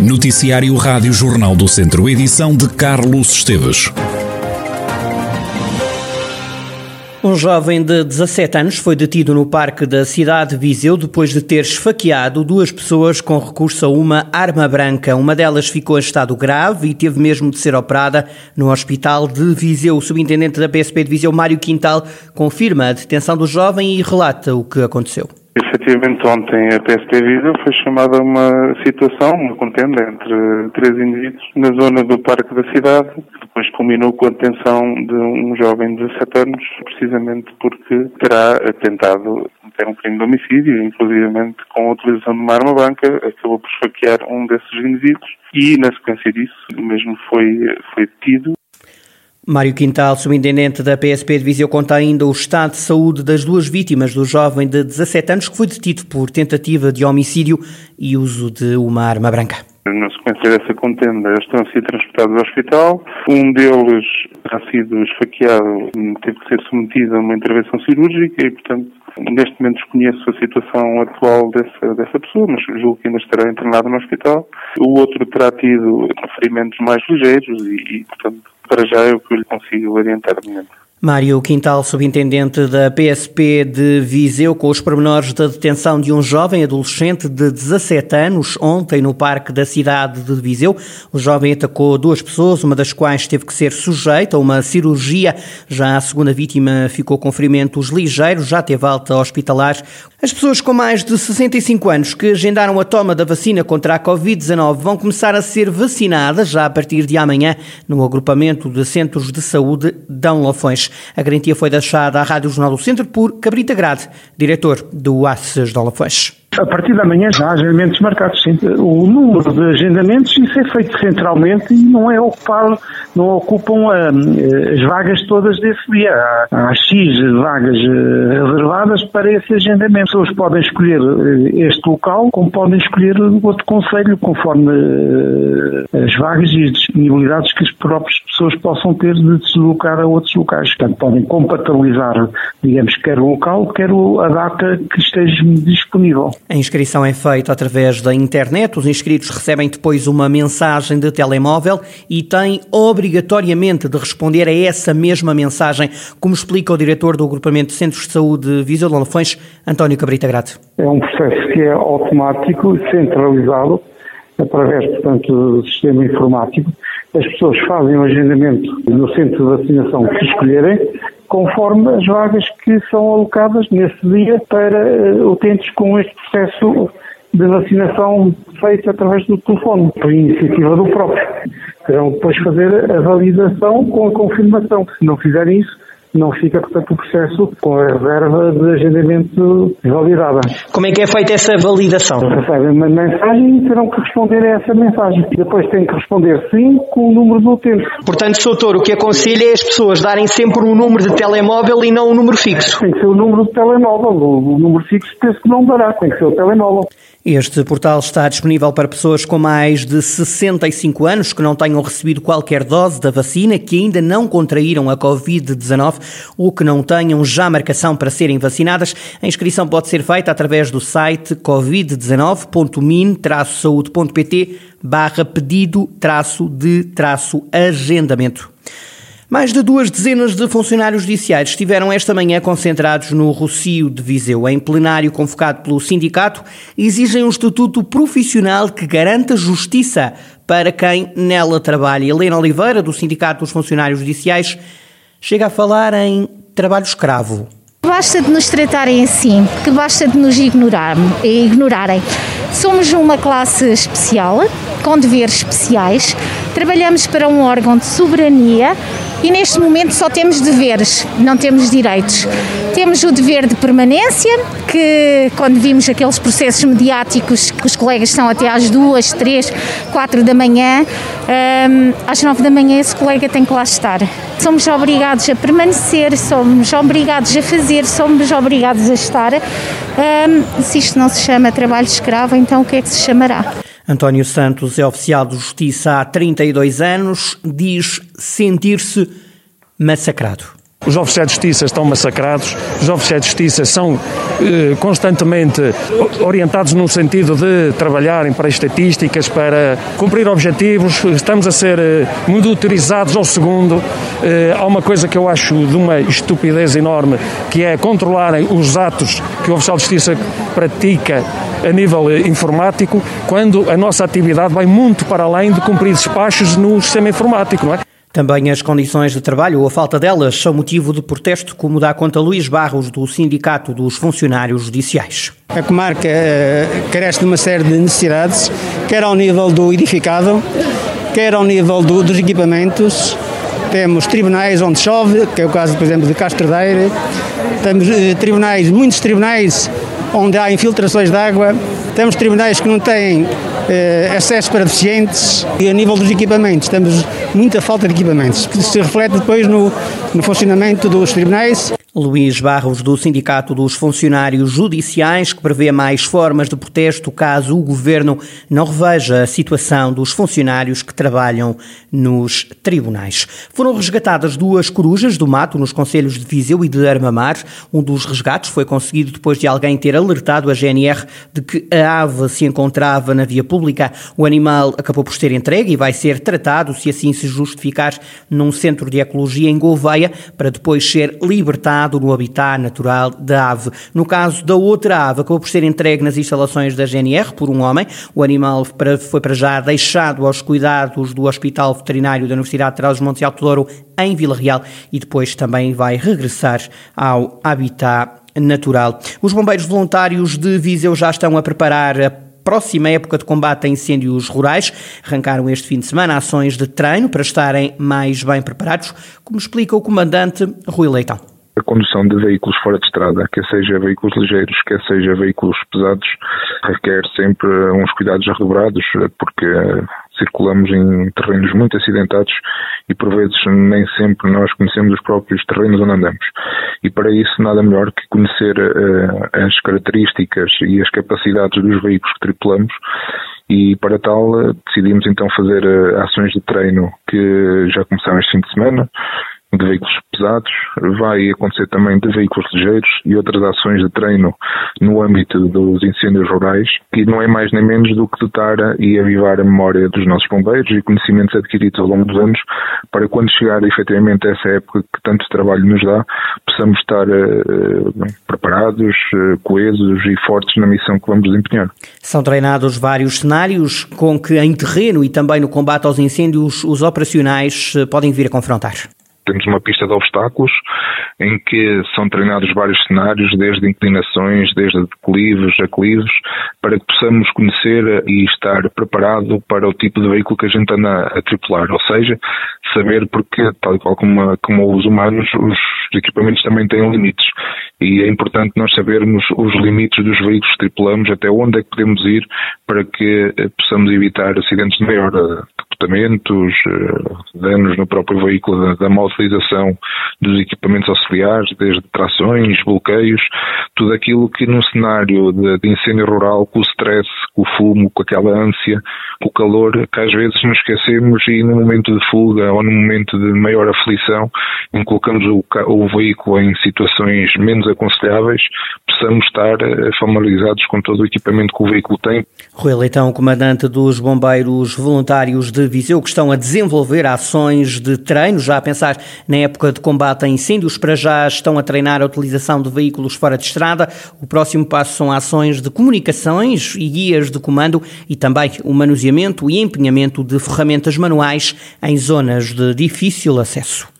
Noticiário Rádio Jornal do Centro, edição de Carlos Esteves. Um jovem de 17 anos foi detido no parque da cidade de Viseu depois de ter esfaqueado duas pessoas com recurso a uma arma branca. Uma delas ficou em estado grave e teve mesmo de ser operada no hospital de Viseu. O subintendente da PSP de Viseu, Mário Quintal, confirma a detenção do jovem e relata o que aconteceu. Efetivamente, ontem a PSP Viseu foi chamada a uma situação, uma contenda entre três indivíduos na zona do Parque da Cidade, que depois culminou com a detenção de um jovem de 17 anos, precisamente porque terá tentado cometer um crime de homicídio, inclusivamente com a utilização de uma arma branca, acabou por esfaquear um desses indivíduos e, na sequência disso, mesmo foi, foi detido Mário Quintal, subintendente da PSP de Viseu, conta ainda o estado de saúde das duas vítimas do jovem de 17 anos que foi detido por tentativa de homicídio e uso de uma arma branca. Na sequência dessa contenda, estão a ser transportados ao hospital. Um deles terá sido esfaqueado, teve que ser submetido a uma intervenção cirúrgica e, portanto, neste momento desconheço a situação atual dessa, dessa pessoa, mas julgo que ainda estará internado no hospital. O outro terá tido ferimentos mais ligeiros e, e portanto, para já é o que eu lhe consigo orientar de momento. Mário Quintal, subintendente da PSP de Viseu, com os pormenores da detenção de um jovem adolescente de 17 anos ontem no parque da cidade de Viseu. O jovem atacou duas pessoas, uma das quais teve que ser sujeita a uma cirurgia. Já a segunda vítima ficou com ferimentos ligeiros, já teve alta hospitalar. As pessoas com mais de 65 anos que agendaram a toma da vacina contra a Covid-19 vão começar a ser vacinadas já a partir de amanhã no agrupamento de centros de saúde Dão Lafões. A garantia foi deixada à Rádio Jornal do Centro por Cabrita Grade, diretor do ACES de Olafões. A partir da manhã já há agendamentos marcados. O número de agendamentos, isso é feito centralmente e não é ocupado, não ocupam uh, as vagas todas desse dia. Há, há X vagas uh, reservadas para esse agendamento. As pessoas podem escolher uh, este local, como podem escolher outro conselho, conforme as vagas e as disponibilidades que as próprias pessoas possam ter de deslocar a outros locais. Portanto, podem compatibilizar, digamos, quer o local, quer a data que esteja disponível. A inscrição é feita através da internet. Os inscritos recebem depois uma mensagem de telemóvel e têm obrigatoriamente de responder a essa mesma mensagem, como explica o diretor do Agrupamento de Centros de Saúde Viseu de Lafões, António Cabrita Grade. É um processo que é automático, centralizado, através, portanto, do sistema informático. As pessoas fazem o agendamento no centro de vacinação que escolherem, conforme as vagas que são alocadas nesse dia para uh, utentes com este processo de vacinação feito através do telefone, por iniciativa do próprio. Terão depois fazer a validação com a confirmação. Se não fizerem isso, não fica, portanto, o processo com a reserva de agendamento validada. Como é que é feita essa validação? Recebem uma mensagem e terão que responder a essa mensagem. Depois têm que responder sim com o número do utente. Portanto, Soutor, o que aconselha é as pessoas darem sempre um número de telemóvel e não um número fixo. Tem que ser o número de telemóvel. O número fixo penso que não dará, tem que ser o telemóvel. Este portal está disponível para pessoas com mais de 65 anos que não tenham recebido qualquer dose da vacina, que ainda não contraíram a Covid-19 ou que não tenham já marcação para serem vacinadas. A inscrição pode ser feita através do site covid19.min-saúde.pt barra pedido de agendamento. Mais de duas dezenas de funcionários judiciais estiveram esta manhã concentrados no Rocio de Viseu. Em plenário convocado pelo sindicato, exigem um estatuto profissional que garanta justiça para quem nela trabalha. Helena Oliveira, do Sindicato dos Funcionários Judiciais, chega a falar em trabalho escravo. Basta de nos tratarem assim, que basta de nos ignorar, ignorarem. Somos uma classe especial, com deveres especiais, trabalhamos para um órgão de soberania e neste momento só temos deveres, não temos direitos. Temos o dever de permanência, que quando vimos aqueles processos mediáticos que os colegas estão até às duas, três, quatro da manhã, um, às nove da manhã esse colega tem que lá estar. Somos obrigados a permanecer, somos obrigados a fazer, somos obrigados a estar. Um, se isto não se chama trabalho escravo, então o que é que se chamará? António Santos é oficial de justiça há 32 anos, diz sentir-se massacrado. Os oficiais de justiça estão massacrados, os oficiais de justiça são eh, constantemente orientados no sentido de trabalharem para estatísticas, para cumprir objetivos, estamos a ser eh, monitorizados ao segundo. Eh, há uma coisa que eu acho de uma estupidez enorme, que é controlarem os atos que o oficial de justiça pratica a nível eh, informático, quando a nossa atividade vai muito para além de cumprir despachos no sistema informático, não é? Também as condições de trabalho ou a falta delas são motivo de protesto, como dá conta Luís Barros, do Sindicato dos Funcionários Judiciais. A comarca eh, carece de uma série de necessidades, quer ao nível do edificado, quer ao nível do, dos equipamentos. Temos tribunais onde chove, que é o caso, por exemplo, de Castrodeira. Temos eh, tribunais, muitos tribunais onde há infiltrações de água. Temos tribunais que não têm eh, acesso para deficientes e a nível dos equipamentos. Temos muita falta de equipamentos, que se reflete depois no, no funcionamento dos tribunais. Luís Barros, do Sindicato dos Funcionários Judiciais, que prevê mais formas de protesto caso o governo não reveja a situação dos funcionários que trabalham nos tribunais. Foram resgatadas duas corujas do mato nos conselhos de Viseu e de Armamar. Um dos resgates foi conseguido depois de alguém ter alertado a GNR de que a ave se encontrava na via pública. O animal acabou por ser entregue e vai ser tratado, se assim se justificar, num centro de ecologia em Gouveia, para depois ser libertado no habitat natural da ave. No caso da outra ave, acabou por ser entregue nas instalações da GNR por um homem. O animal foi para já deixado aos cuidados do Hospital Veterinário da Universidade de Trás-os-Montes Alto Douro, em Vila Real, e depois também vai regressar ao habitat natural. Os bombeiros voluntários de Viseu já estão a preparar a próxima época de combate a incêndios rurais. Arrancaram este fim de semana ações de treino para estarem mais bem preparados, como explica o comandante Rui Leitão a condução de veículos fora de estrada, quer seja veículos ligeiros, quer seja veículos pesados, requer sempre uns cuidados arredobrados, porque circulamos em terrenos muito acidentados e por vezes nem sempre nós conhecemos os próprios terrenos onde andamos. E para isso nada melhor que conhecer uh, as características e as capacidades dos veículos que tripulamos e para tal decidimos então fazer uh, ações de treino que já começaram este fim de semana de veículos pesados, vai acontecer também de veículos ligeiros e outras ações de treino no âmbito dos incêndios rurais, que não é mais nem menos do que dotar e avivar a memória dos nossos bombeiros e conhecimentos adquiridos ao longo dos anos, para quando chegar efetivamente essa época que tanto trabalho nos dá, possamos estar uh, preparados, uh, coesos e fortes na missão que vamos desempenhar. São treinados vários cenários com que em terreno e também no combate aos incêndios os operacionais podem vir a confrontar. Temos uma pista de obstáculos em que são treinados vários cenários, desde inclinações, desde declives, aclives, para que possamos conhecer e estar preparado para o tipo de veículo que a gente anda a tripular. Ou seja, saber porque, tal e qual como, como os humanos, os equipamentos também têm limites. E é importante nós sabermos os limites dos veículos que tripulamos, até onde é que podemos ir para que eh, possamos evitar acidentes de maior capotamentos, eh, danos no próprio veículo, da, da má utilização dos equipamentos auxiliares, desde trações, bloqueios, tudo aquilo que num cenário de, de incêndio rural, com o stress, com o fumo, com aquela ânsia, com o calor, que às vezes nos esquecemos e no momento de fuga ou no momento de maior aflição, em colocamos o, o veículo em situações menos aconselháveis, possamos estar eh, familiarizados com todo o equipamento que o veículo tem. Rui Leitão, comandante dos bombeiros voluntários de Viseu, que estão a desenvolver ações de treino, já a pensar na época de combate a incêndios, para já estão a treinar a utilização de veículos fora de estrada. O próximo passo são ações de comunicações e guias de comando e também o manuseamento e empenhamento de ferramentas manuais em zonas de difícil acesso.